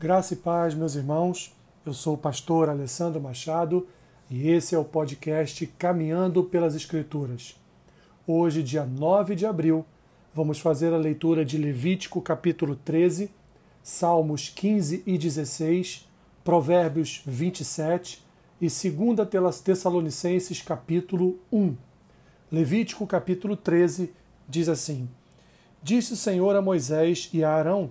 Graça e paz, meus irmãos. Eu sou o pastor Alessandro Machado e esse é o podcast Caminhando pelas Escrituras. Hoje, dia 9 de abril, vamos fazer a leitura de Levítico capítulo 13, Salmos 15 e 16, Provérbios 27 e 2 Tessalonicenses capítulo 1. Levítico capítulo 13 diz assim: Disse o Senhor a Moisés e a Arão: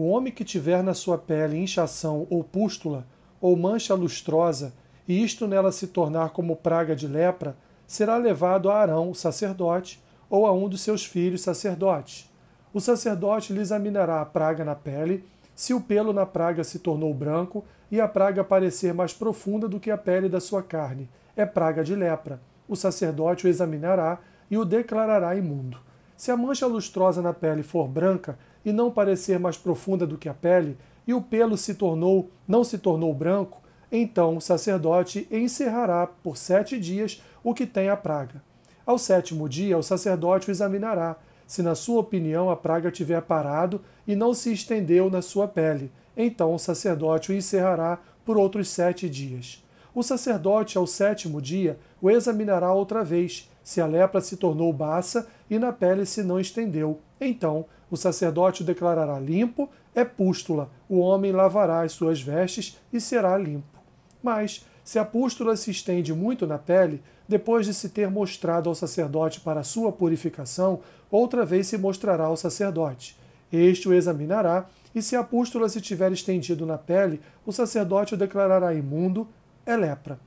O homem que tiver na sua pele inchação ou pústula ou mancha lustrosa, e isto nela se tornar como praga de lepra, será levado a Arão, sacerdote, ou a um dos seus filhos sacerdotes. O sacerdote lhe examinará a praga na pele, se o pelo na praga se tornou branco e a praga parecer mais profunda do que a pele da sua carne, é praga de lepra. O sacerdote o examinará e o declarará imundo. Se a mancha lustrosa na pele for branca e não parecer mais profunda do que a pele, e o pelo se tornou, não se tornou branco, então o sacerdote encerrará por sete dias o que tem a praga. Ao sétimo dia, o sacerdote o examinará, se na sua opinião a praga tiver parado e não se estendeu na sua pele, então o sacerdote o encerrará por outros sete dias. O sacerdote, ao sétimo dia, o examinará outra vez, se a lepra se tornou baça e na pele se não estendeu. Então o sacerdote o declarará limpo, é pústula, o homem lavará as suas vestes e será limpo. Mas, se a pústula se estende muito na pele, depois de se ter mostrado ao sacerdote para sua purificação, outra vez se mostrará ao sacerdote. Este o examinará, e se a pústula se tiver estendido na pele, o sacerdote o declarará imundo, é lepra.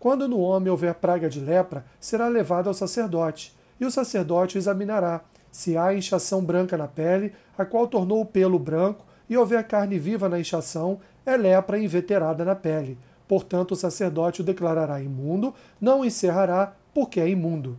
Quando no homem houver praga de lepra, será levado ao sacerdote, e o sacerdote o examinará. Se há inchação branca na pele, a qual tornou o pelo branco, e houver carne viva na inchação, é lepra inveterada na pele. Portanto, o sacerdote o declarará imundo, não o encerrará, porque é imundo.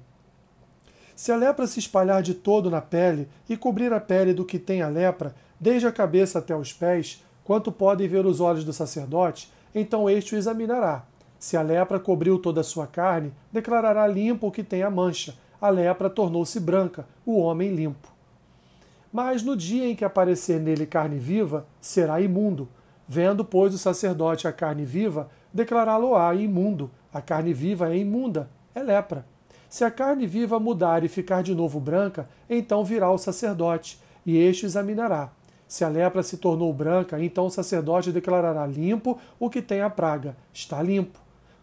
Se a lepra se espalhar de todo na pele e cobrir a pele do que tem a lepra, desde a cabeça até os pés, quanto podem ver os olhos do sacerdote, então este o examinará. Se a lepra cobriu toda a sua carne, declarará limpo o que tem a mancha. A lepra tornou-se branca, o homem limpo. Mas no dia em que aparecer nele carne viva, será imundo. Vendo, pois, o sacerdote a carne viva, declará-lo-á imundo. A carne viva é imunda, é lepra. Se a carne viva mudar e ficar de novo branca, então virá o sacerdote, e este examinará. Se a lepra se tornou branca, então o sacerdote declarará limpo o que tem a praga, está limpo.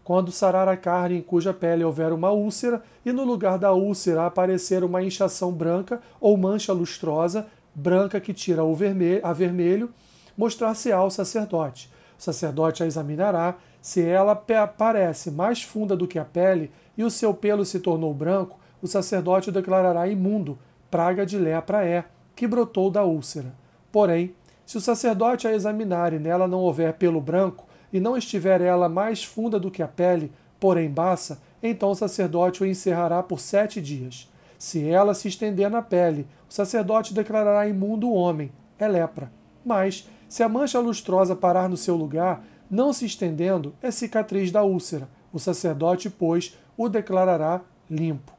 Quando sarar a carne em cuja pele houver uma úlcera, e no lugar da úlcera aparecer uma inchação branca ou mancha lustrosa, branca que tira o vermelho, a vermelho, mostrar-se ao sacerdote. O sacerdote a examinará, se ela parece mais funda do que a pele e o seu pelo se tornou branco, o sacerdote o declarará imundo, praga de lepra é, que brotou da úlcera. Porém, se o sacerdote a examinar e nela não houver pelo branco, e não estiver ela mais funda do que a pele, porém baça, então o sacerdote o encerrará por sete dias. Se ela se estender na pele, o sacerdote declarará imundo o homem, é lepra. Mas, se a mancha lustrosa parar no seu lugar, não se estendendo, é cicatriz da úlcera. O sacerdote, pois, o declarará limpo.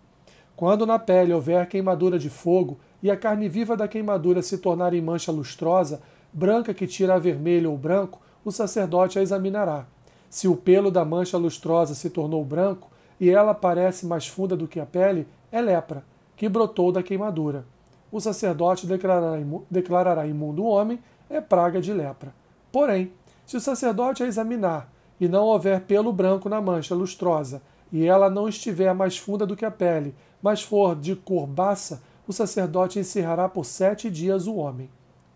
Quando na pele houver queimadura de fogo, e a carne viva da queimadura se tornar em mancha lustrosa, branca que tira a vermelho ou branco, o sacerdote a examinará. Se o pelo da mancha lustrosa se tornou branco e ela parece mais funda do que a pele, é lepra, que brotou da queimadura. O sacerdote declarará, imu declarará imundo o homem, é praga de lepra. Porém, se o sacerdote a examinar e não houver pelo branco na mancha lustrosa, e ela não estiver mais funda do que a pele, mas for de cor baça, o sacerdote encerrará por sete dias o homem.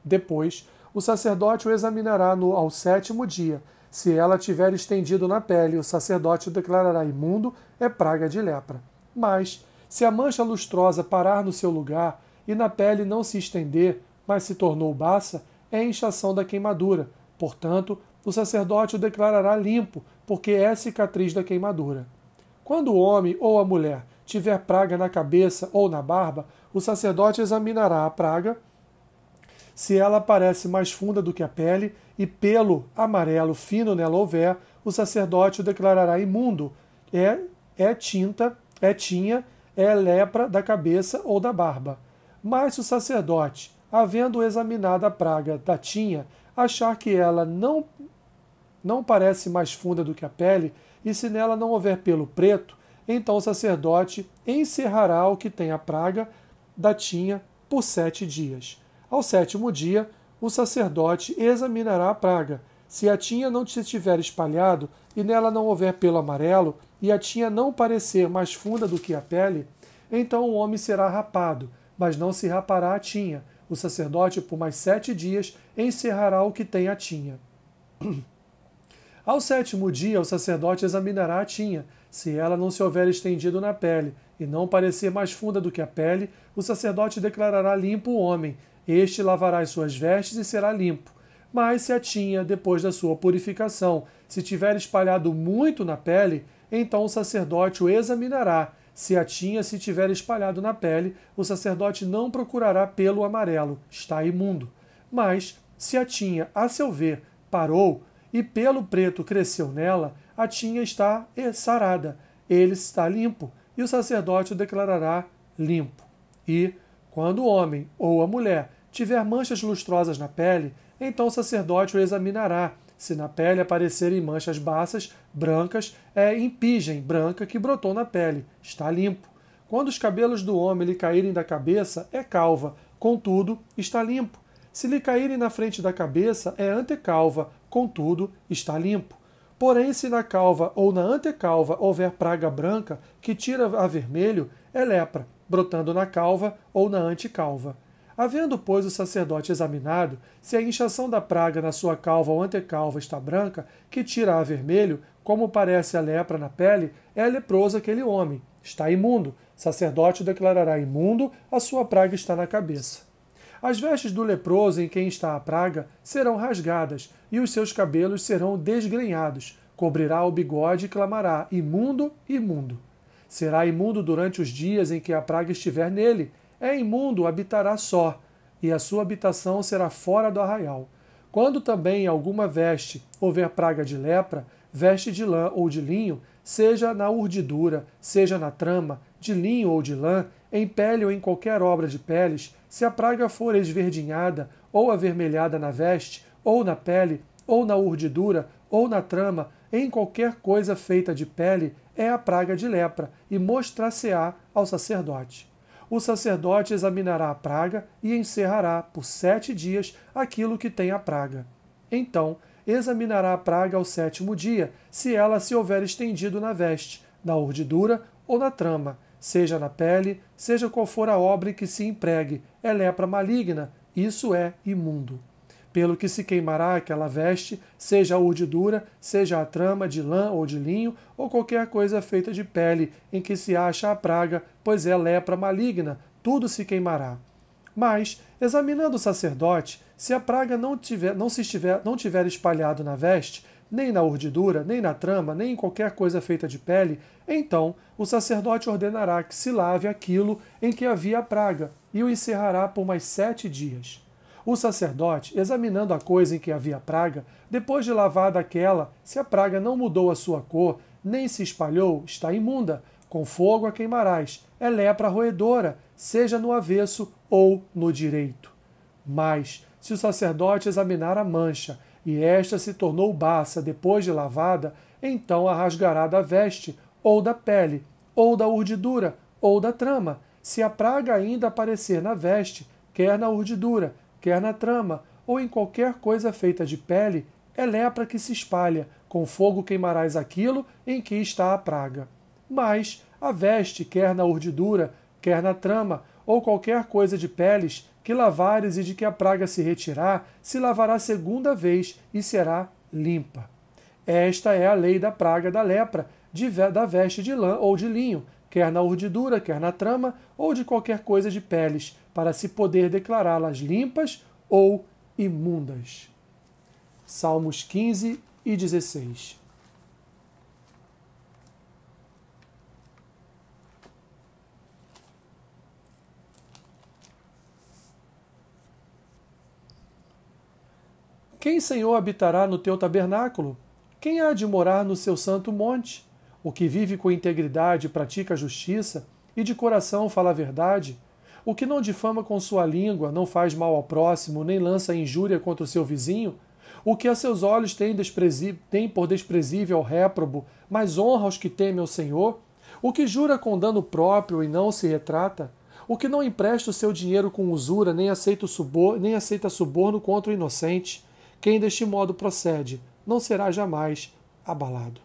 Depois, o sacerdote o examinará no, ao sétimo dia. Se ela tiver estendido na pele, o sacerdote o declarará imundo, é praga de lepra. Mas, se a mancha lustrosa parar no seu lugar e na pele não se estender, mas se tornou baça, é inchação da queimadura. Portanto, o sacerdote o declarará limpo, porque é cicatriz da queimadura. Quando o homem ou a mulher tiver praga na cabeça ou na barba, o sacerdote examinará a praga. Se ela parece mais funda do que a pele e pelo amarelo fino nela houver, o sacerdote o declarará imundo. É, é tinta, é tinha, é lepra da cabeça ou da barba. Mas se o sacerdote, havendo examinado a praga da tinha, achar que ela não, não parece mais funda do que a pele, e se nela não houver pelo preto, então o sacerdote encerrará o que tem a praga da tinha por sete dias. Ao sétimo dia, o sacerdote examinará a praga. Se a tinha não se tiver espalhado e nela não houver pelo amarelo, e a tinha não parecer mais funda do que a pele, então o homem será rapado, mas não se rapará a tinha. O sacerdote, por mais sete dias, encerrará o que tem a tinha. Ao sétimo dia, o sacerdote examinará a tinha. Se ela não se houver estendido na pele e não parecer mais funda do que a pele, o sacerdote declarará limpo o homem. Este lavará as suas vestes e será limpo. Mas se a tinha, depois da sua purificação, se tiver espalhado muito na pele, então o sacerdote o examinará. Se a tinha se tiver espalhado na pele, o sacerdote não procurará pelo amarelo, está imundo. Mas, se a tinha, a seu ver, parou e pelo preto cresceu nela, a tinha está sarada, ele está limpo, e o sacerdote o declarará limpo. E, quando o homem ou a mulher tiver manchas lustrosas na pele, então o sacerdote o examinará. Se na pele aparecerem manchas baças, brancas, é impigem branca que brotou na pele, está limpo. Quando os cabelos do homem lhe caírem da cabeça, é calva, contudo, está limpo. Se lhe caírem na frente da cabeça, é antecalva, contudo, está limpo. Porém, se na calva ou na antecalva houver praga branca que tira a vermelho, é lepra, brotando na calva ou na antecalva. Havendo, pois, o sacerdote examinado, se a inchação da praga na sua calva ou antecalva está branca, que tira a vermelho, como parece a lepra na pele, é leproso aquele homem, está imundo. Sacerdote declarará imundo, a sua praga está na cabeça. As vestes do leproso em quem está a praga serão rasgadas, e os seus cabelos serão desgrenhados. Cobrirá o bigode e clamará: Imundo, imundo. Será imundo durante os dias em que a praga estiver nele. É imundo, habitará só, e a sua habitação será fora do arraial. Quando também alguma veste houver praga de lepra, veste de lã ou de linho, seja na urdidura, seja na trama, de linho ou de lã, em pele ou em qualquer obra de peles, se a praga for esverdinhada ou avermelhada na veste, ou na pele, ou na urdidura, ou na trama, em qualquer coisa feita de pele, é a praga de lepra, e mostrar-se-á ao sacerdote. O sacerdote examinará a praga e encerrará por sete dias aquilo que tem a praga. Então, examinará a praga ao sétimo dia, se ela se houver estendido na veste, na urdidura ou na trama, seja na pele, seja qual for a obra que se empregue, é lepra maligna, isso é imundo. Pelo que se queimará aquela veste, seja a urdidura, seja a trama de lã ou de linho, ou qualquer coisa feita de pele, em que se acha a praga, pois é lepra maligna, tudo se queimará. Mas, examinando o sacerdote, se a praga não, tiver, não, se estiver, não tiver espalhado na veste, nem na urdidura, nem na trama, nem em qualquer coisa feita de pele, então o sacerdote ordenará que se lave aquilo em que havia a praga, e o encerrará por mais sete dias. O sacerdote, examinando a coisa em que havia praga, depois de lavada aquela, se a praga não mudou a sua cor, nem se espalhou, está imunda, com fogo a queimarás, é lepra roedora, seja no avesso ou no direito. Mas, se o sacerdote examinar a mancha, e esta se tornou baça depois de lavada, então a rasgará da veste, ou da pele, ou da urdidura, ou da trama. Se a praga ainda aparecer na veste, quer na urdidura, quer na trama, ou em qualquer coisa feita de pele, é lepra que se espalha, com fogo queimarás aquilo em que está a praga. Mas a veste, quer na urdidura, quer na trama, ou qualquer coisa de peles, que lavares e de que a praga se retirar, se lavará segunda vez e será limpa. Esta é a lei da praga da lepra, de, da veste de lã ou de linho, quer na urdidura, quer na trama, ou de qualquer coisa de peles, para se poder declará-las limpas ou imundas. Salmos 15 e 16. Quem, Senhor, habitará no teu tabernáculo? Quem há de morar no seu santo monte? O que vive com integridade pratica a justiça, e de coração fala a verdade? O que não difama com sua língua, não faz mal ao próximo, nem lança injúria contra o seu vizinho? O que a seus olhos tem, tem por desprezível ao réprobo, mas honra os que temem ao Senhor? O que jura com dano próprio e não se retrata? O que não empresta o seu dinheiro com usura, nem aceita, subor, nem aceita suborno contra o inocente? Quem deste modo procede, não será jamais abalado.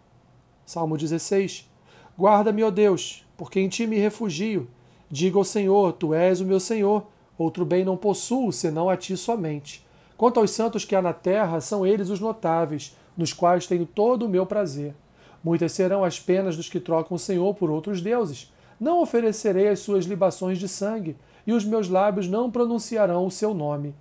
Salmo 16. Guarda-me, ó Deus, porque em ti me refugio. Diga ao Senhor: Tu és o meu Senhor. Outro bem não possuo, senão a ti somente. Quanto aos santos que há na terra, são eles os notáveis, nos quais tenho todo o meu prazer. Muitas serão as penas dos que trocam o Senhor por outros deuses. Não oferecerei as suas libações de sangue, e os meus lábios não pronunciarão o seu nome.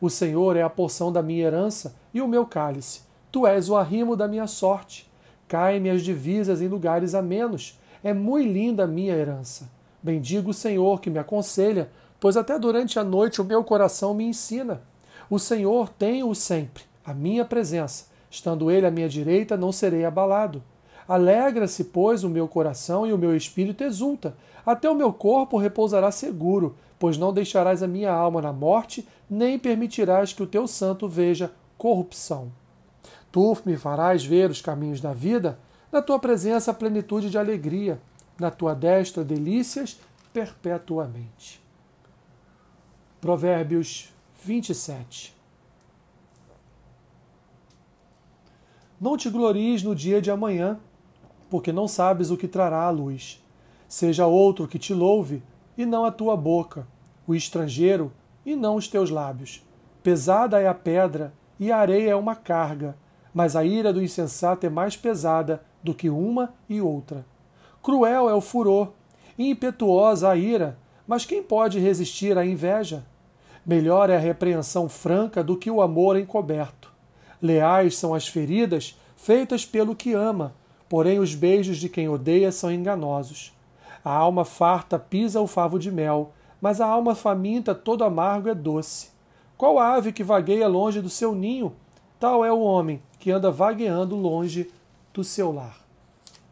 O Senhor é a porção da minha herança e o meu cálice. Tu és o arrimo da minha sorte. Caem-me as divisas em lugares amenos. É muito linda a minha herança. Bendigo o Senhor que me aconselha, pois até durante a noite o meu coração me ensina. O Senhor tem-o sempre, a minha presença. Estando ele à minha direita, não serei abalado. Alegra-se, pois, o meu coração e o meu espírito exulta. Até o meu corpo repousará seguro, pois não deixarás a minha alma na morte, nem permitirás que o teu santo veja corrupção. Tu me farás ver os caminhos da vida, na tua presença plenitude de alegria na tua destra delícias perpetuamente. Provérbios 27 Não te glories no dia de amanhã, porque não sabes o que trará a luz. Seja outro que te louve, e não a tua boca, o estrangeiro, e não os teus lábios. Pesada é a pedra, e a areia é uma carga, mas a ira do insensato é mais pesada do que uma e outra. Cruel é o furor, impetuosa a ira, mas quem pode resistir à inveja? Melhor é a repreensão franca do que o amor encoberto. Leais são as feridas feitas pelo que ama, porém os beijos de quem odeia são enganosos. A alma farta pisa o favo de mel, mas a alma faminta todo amargo é doce. Qual ave que vagueia longe do seu ninho? Tal é o homem que anda vagueando longe do seu lar.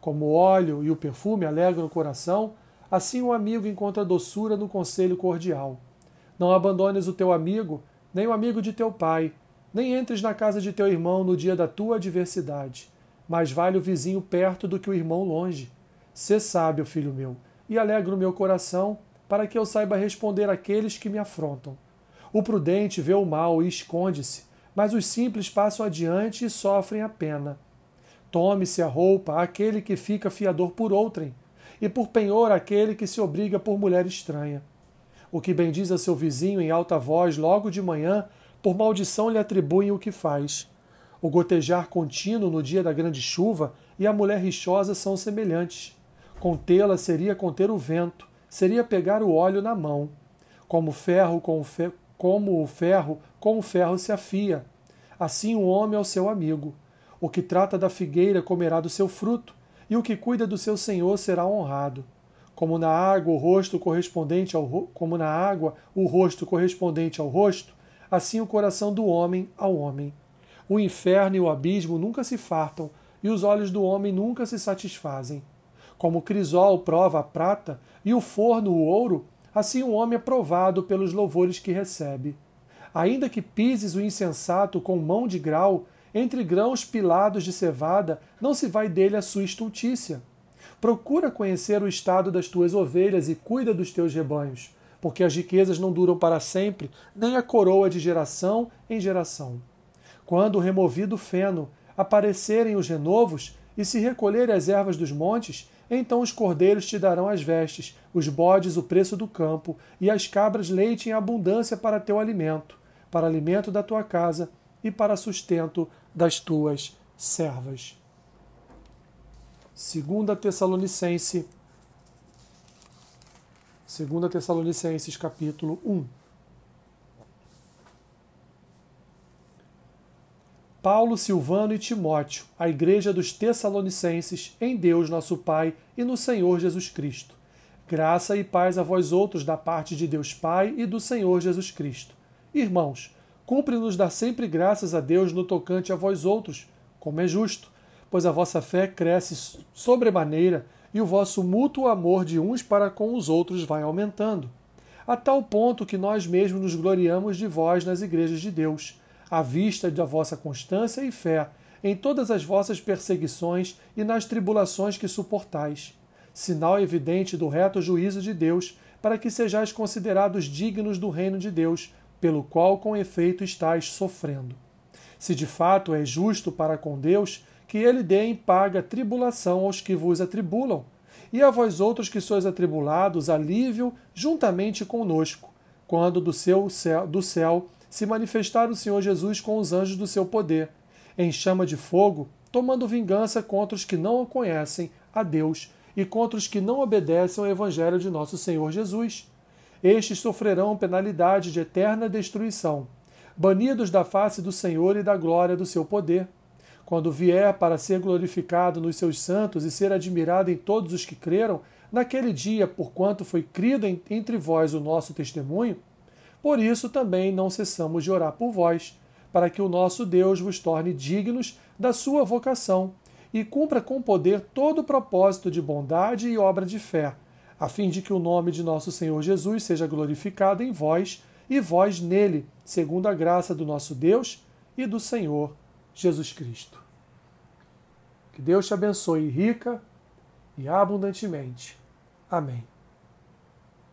Como o óleo e o perfume alegram o coração, assim o amigo encontra doçura no conselho cordial. Não abandones o teu amigo, nem o amigo de teu pai, nem entres na casa de teu irmão no dia da tua adversidade. Mais vale o vizinho perto do que o irmão longe. Sê sábio, filho meu, e alegra o meu coração, para que eu saiba responder àqueles que me afrontam. O prudente vê o mal e esconde-se, mas os simples passam adiante e sofrem a pena. Tome-se a roupa aquele que fica fiador por outrem, e por penhor aquele que se obriga por mulher estranha. O que bendiz a seu vizinho em alta voz logo de manhã, por maldição lhe atribuem o que faz. O gotejar contínuo no dia da grande chuva e a mulher rixosa são semelhantes. Contê-la seria conter o vento, seria pegar o óleo na mão. Como ferro com o fe... como o ferro com o ferro se afia, assim o homem ao seu amigo. O que trata da figueira comerá do seu fruto, e o que cuida do seu senhor será honrado. Como na água o rosto correspondente ao como na água o rosto correspondente ao rosto, assim o coração do homem ao homem. O inferno e o abismo nunca se fartam, e os olhos do homem nunca se satisfazem. Como o crisol prova a prata e o forno o ouro, assim o homem é provado pelos louvores que recebe. Ainda que pises o insensato com mão de grau, entre grãos pilados de cevada, não se vai dele a sua estultícia. Procura conhecer o estado das tuas ovelhas e cuida dos teus rebanhos, porque as riquezas não duram para sempre, nem a coroa de geração em geração. Quando removido o feno, aparecerem os renovos e se recolherem as ervas dos montes, então os cordeiros te darão as vestes, os bodes o preço do campo, e as cabras leite em abundância para teu alimento, para alimento da tua casa e para sustento das tuas servas. Segunda Tessalonicense Segunda Tessalonicenses capítulo 1 Paulo, Silvano e Timóteo, a igreja dos Tessalonicenses, em Deus nosso Pai e no Senhor Jesus Cristo. Graça e paz a vós outros da parte de Deus Pai e do Senhor Jesus Cristo. Irmãos, Cumpre-nos dar sempre graças a Deus no tocante a vós outros, como é justo, pois a vossa fé cresce sobremaneira e o vosso mútuo amor de uns para com os outros vai aumentando. a tal ponto que nós mesmos nos gloriamos de vós nas igrejas de Deus, à vista da vossa constância e fé, em todas as vossas perseguições e nas tribulações que suportais. Sinal evidente do reto juízo de Deus, para que sejais considerados dignos do reino de Deus, pelo qual com efeito estáis sofrendo. Se de fato é justo para com Deus, que ele dê em paga tribulação aos que vos atribulam, e a vós outros que sois atribulados, alívio juntamente conosco, quando do, seu do céu se manifestar o Senhor Jesus com os anjos do seu poder, em chama de fogo, tomando vingança contra os que não conhecem a Deus e contra os que não obedecem ao Evangelho de nosso Senhor Jesus. Estes sofrerão penalidade de eterna destruição, banidos da face do Senhor e da glória do seu poder. Quando vier para ser glorificado nos seus santos e ser admirado em todos os que creram, naquele dia, porquanto foi crido entre vós o nosso testemunho, por isso também não cessamos de orar por vós, para que o nosso Deus vos torne dignos da sua vocação e cumpra com poder todo o propósito de bondade e obra de fé, a fim de que o nome de nosso Senhor Jesus seja glorificado em vós e vós nele, segundo a graça do nosso Deus e do Senhor Jesus Cristo. Que Deus te abençoe rica e abundantemente. Amém.